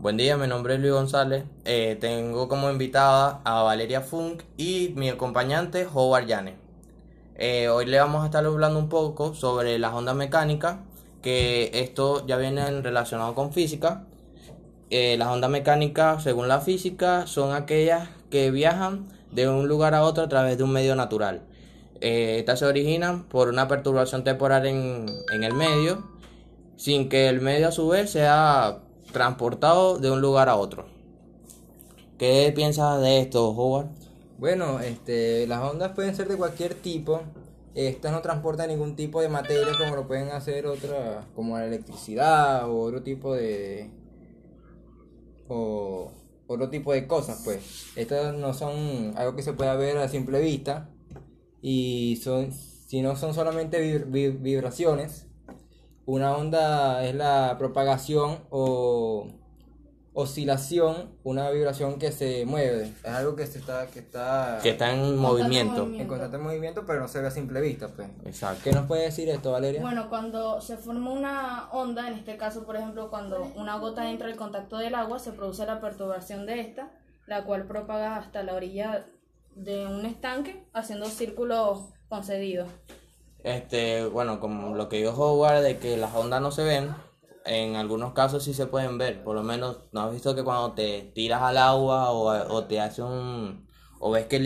Buen día, mi nombre es Luis González. Eh, tengo como invitada a Valeria Funk y mi acompañante Howard Yane. Eh, hoy le vamos a estar hablando un poco sobre las ondas mecánicas, que esto ya viene relacionado con física. Eh, las ondas mecánicas, según la física, son aquellas que viajan de un lugar a otro a través de un medio natural. estas se originan por una perturbación temporal en, en el medio, sin que el medio a su vez sea transportado de un lugar a otro. ¿Qué piensas de esto, Howard? Bueno, este, las ondas pueden ser de cualquier tipo. Estas no transportan ningún tipo de materia como lo pueden hacer otras, como la electricidad o otro tipo de o otro tipo de cosas, pues. Estas no son algo que se pueda ver a simple vista y son si no son solamente vibraciones una onda es la propagación o oscilación, una vibración que se mueve. Es algo que se está que está que está en movimiento. En constante movimiento, pero no se ve a simple vista, pues. Exacto. ¿Qué nos puede decir esto, Valeria? Bueno, cuando se forma una onda, en este caso, por ejemplo, cuando una gota entra en contacto del agua, se produce la perturbación de esta, la cual propaga hasta la orilla de un estanque, haciendo círculos concedidos. Este, bueno, como lo que dijo Howard de que las ondas no se ven, en algunos casos sí se pueden ver. Por lo menos, ¿no has visto que cuando te tiras al agua o, te hace un... o ves que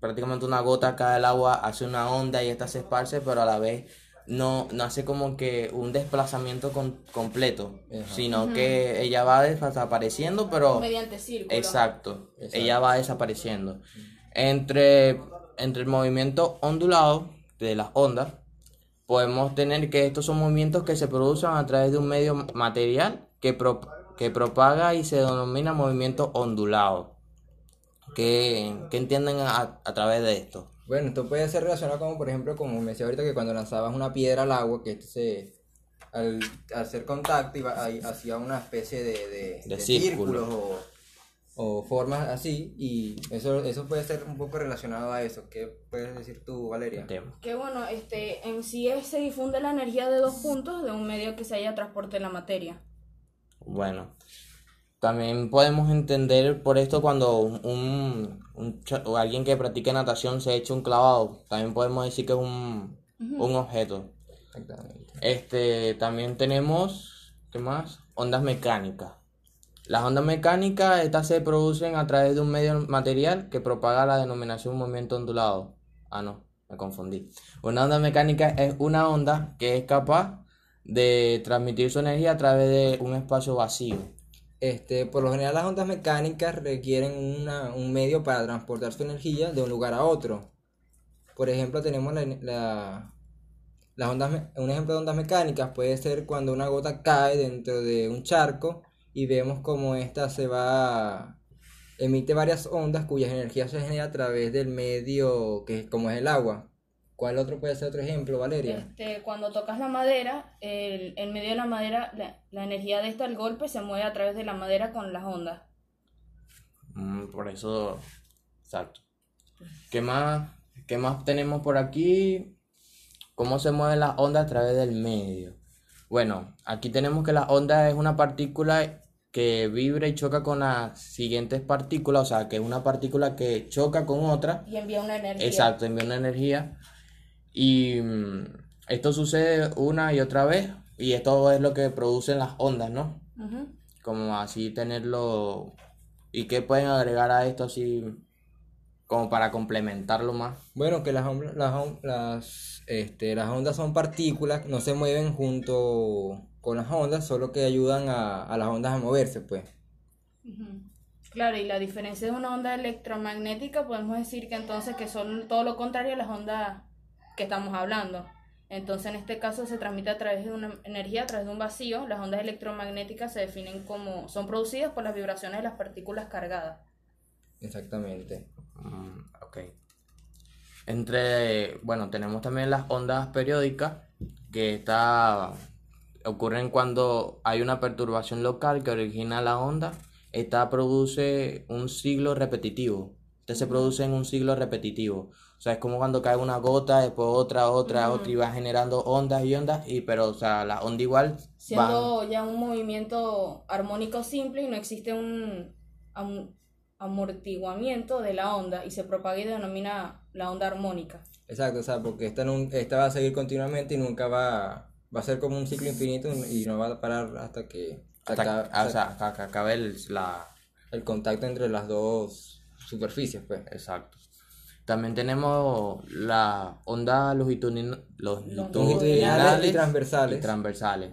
prácticamente una gota cae del agua, hace una onda y esta se esparce, pero a la vez no, no hace como que un desplazamiento completo, sino que ella va desapareciendo, pero... Mediante círculo. Exacto, ella va desapareciendo. Entre, entre el movimiento ondulado de las ondas, podemos tener que estos son movimientos que se producen a través de un medio material que, que propaga y se denomina movimiento ondulado. ¿Qué, entienden a, través de esto? Bueno, esto puede ser relacionado como, por ejemplo, como me decía ahorita, que cuando lanzabas una piedra al agua, que esto se, al, hacer contacto iba, hacía una especie de, de, círculos o o formas así y eso eso puede ser un poco relacionado a eso. ¿Qué puedes decir tú, Valeria? Que bueno, este en sí se difunde la energía de dos puntos de un medio que se haya transporte de la materia. Bueno, también podemos entender por esto cuando un, o alguien que practique natación se echa un clavado, también podemos decir que es un, un objeto. Exactamente. Este, también tenemos, ¿qué más? Ondas mecánicas. Las ondas mecánicas, estas se producen a través de un medio material que propaga la denominación movimiento ondulado. Ah, no, me confundí. Una onda mecánica es una onda que es capaz de transmitir su energía a través de un espacio vacío. Este, por lo general las ondas mecánicas requieren un medio para transportar su energía de un lugar a otro. Por ejemplo, tenemos la, las ondas, un ejemplo de ondas mecánicas puede ser cuando una gota cae dentro de un charco y vemos como esta se va emite varias ondas cuyas energías se generan a través del medio que como es el agua. ¿Cuál otro puede ser otro ejemplo, Valeria? Este, cuando tocas la madera, el, en medio de la madera, la, energía de esta, el golpe, se mueve a través de la madera con las ondas. Mm, por eso, exacto. ¿Qué más, ¿Qué más tenemos por aquí? ¿Cómo se mueven las ondas a través del medio? Bueno, aquí tenemos que la onda es una partícula que vibra y choca con las siguientes partículas, o sea, que es una partícula que choca con otra. Y envía una energía. Exacto, envía una energía. Y mm, esto sucede una y otra vez, y esto es lo que producen las ondas, ¿no? Como así tenerlo. ¿Y qué pueden agregar a esto así como para complementarlo más? Bueno, que las, las, las, este, las ondas son partículas, no se mueven junto con las ondas, solo que ayudan a, las ondas a moverse, pues. Claro, y la diferencia de una onda electromagnética, podemos decir que entonces que son todo lo contrario a las ondas que estamos hablando. Entonces, en este caso se transmite a través de una energía, a través de un vacío. Las ondas electromagnéticas se definen como, son producidas por las vibraciones de las partículas cargadas. Exactamente. Mm, ok. Entre, bueno, tenemos también las ondas periódicas, que está ocurren cuando hay una perturbación local que origina la onda. Esta produce un ciclo repetitivo. Este se produce en un ciclo repetitivo. O sea, es como cuando cae una gota, después otra, otra, otra, y va generando ondas y ondas, y pero, o sea, la onda igual Siendo ya un movimiento armónico simple y no existe un, am- amortiguamiento de la onda y se propaga y denomina la onda armónica. Exacto, o sea, porque esta, esta va a seguir continuamente y nunca va, va a ser como un ciclo infinito y no va a parar hasta que hasta, acabe- ah, o sea, hasta que acabe el- la... el contacto entre las dos superficies, pues. Exacto. También tenemos la onda longitudinal, Longitudinales y transversales. y transversales.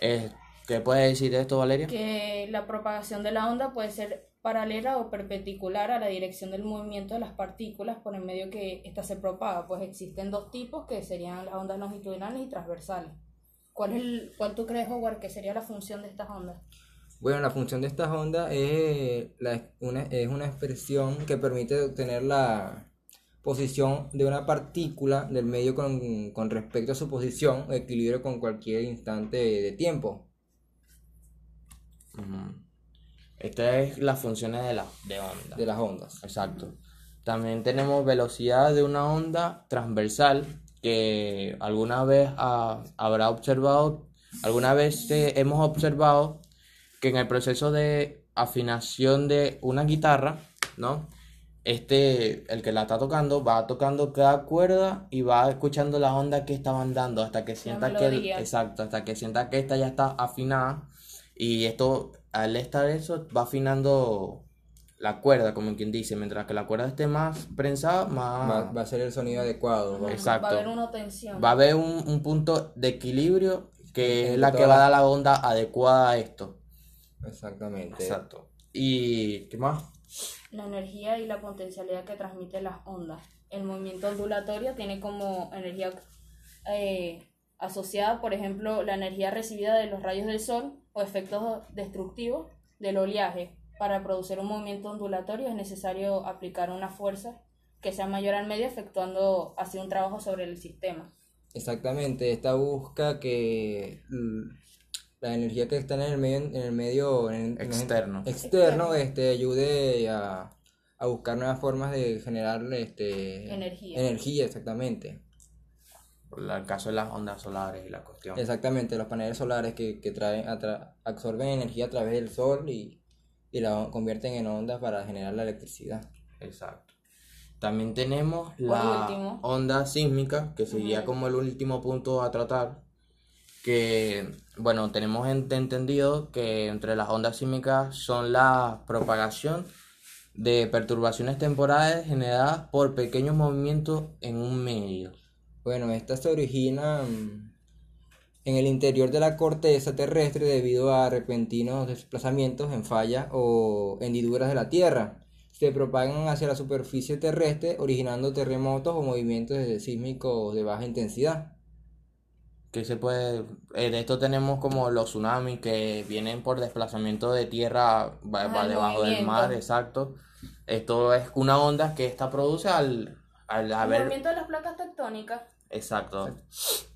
Eh, ¿Qué puedes decir de esto, Valeria? Que la propagación de la onda puede ser paralela o perpendicular a la dirección del movimiento de las partículas por el medio que ésta se propaga. Pues existen dos tipos que serían las ondas longitudinales y transversales. ¿Cuál, es el, cuál tú crees, Howard, que sería la función de estas ondas? Bueno, la función de estas ondas es, la- una, es una expresión que permite obtener la posición de una partícula del medio con, con respecto a su posición o equilibrio con cualquier instante de tiempo. Esta es las funciones de la de onda. de las ondas. Exacto. También tenemos velocidad de una onda transversal que alguna vez ah, habrá observado, alguna vez eh, hemos observado que en el proceso de afinación de una guitarra, ¿no? Este, el que la está tocando, va tocando cada cuerda y va escuchando las ondas que estaban dando hasta que sienta que, exacto, hasta que sienta que esta ya está afinada y esto, al estar eso, va afinando la cuerda, como quien dice, mientras que la cuerda esté más prensada, más Va, va a ser el sonido adecuado. Exacto. Va a haber una tensión. va a haber un, un punto de equilibrio que es Entre la que va a dar la onda adecuada a esto. Exactamente. Exacto. ¿Y qué más? La energía y la potencialidad que transmiten las ondas. El movimiento ondulatorio tiene como energía eh, asociada, por ejemplo, la energía recibida de los rayos del sol o efectos destructivos del oleaje. Para producir un movimiento ondulatorio es necesario aplicar una fuerza que sea mayor al medio, efectuando así un trabajo sobre el sistema. Exactamente, esta busca que la energía que está en el medio, en el medio en- en- Externo. externo, este, ayude a, a buscar nuevas formas de generar este, Energía. energía, exactamente. Por el caso de las ondas solares y la cuestión. Exactamente, los paneles solares que, que traen, atra- absorben energía a través del sol y, y la convierten en ondas para generar la electricidad. Exacto. También tenemos la último. onda sísmica, que sería como el último punto a tratar. Que, bueno, tenemos ent- entendido que entre las ondas sísmicas son la propagación de perturbaciones temporales generadas por pequeños movimientos en un medio. Bueno, esta se origina mm, en el interior de la corteza terrestre debido a repentinos desplazamientos en fallas o hendiduras de la Tierra. Se propagan hacia la superficie terrestre originando terremotos o movimientos sísmicos de baja intensidad. Que se puede, eh, de esto tenemos como los tsunamis que vienen por desplazamiento de tierra va, debajo del mar, exacto. Esto es una onda que esta produce al, al El movimiento de las placas tectónicas. Exacto.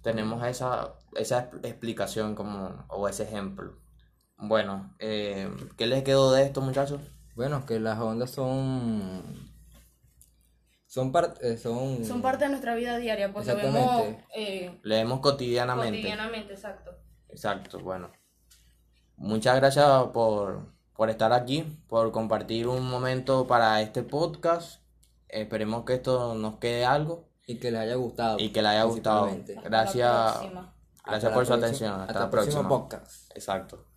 Tenemos esa, esa expl- explicación como, o ese ejemplo. Bueno, eh, ¿qué les quedó de esto, muchachos? Bueno, que las ondas son son parte son Son parte de nuestra vida diaria, pues lo vemos eh, Leemos cotidianamente. cotidianamente, exacto. Exacto, bueno. Muchas gracias por, por estar aquí, por compartir un momento para este podcast. Esperemos que esto nos quede algo y que les haya gustado y que les haya gustado. Gracias, gracias por su atención. Hasta, hasta la el próximo próxima. podcast. Exacto.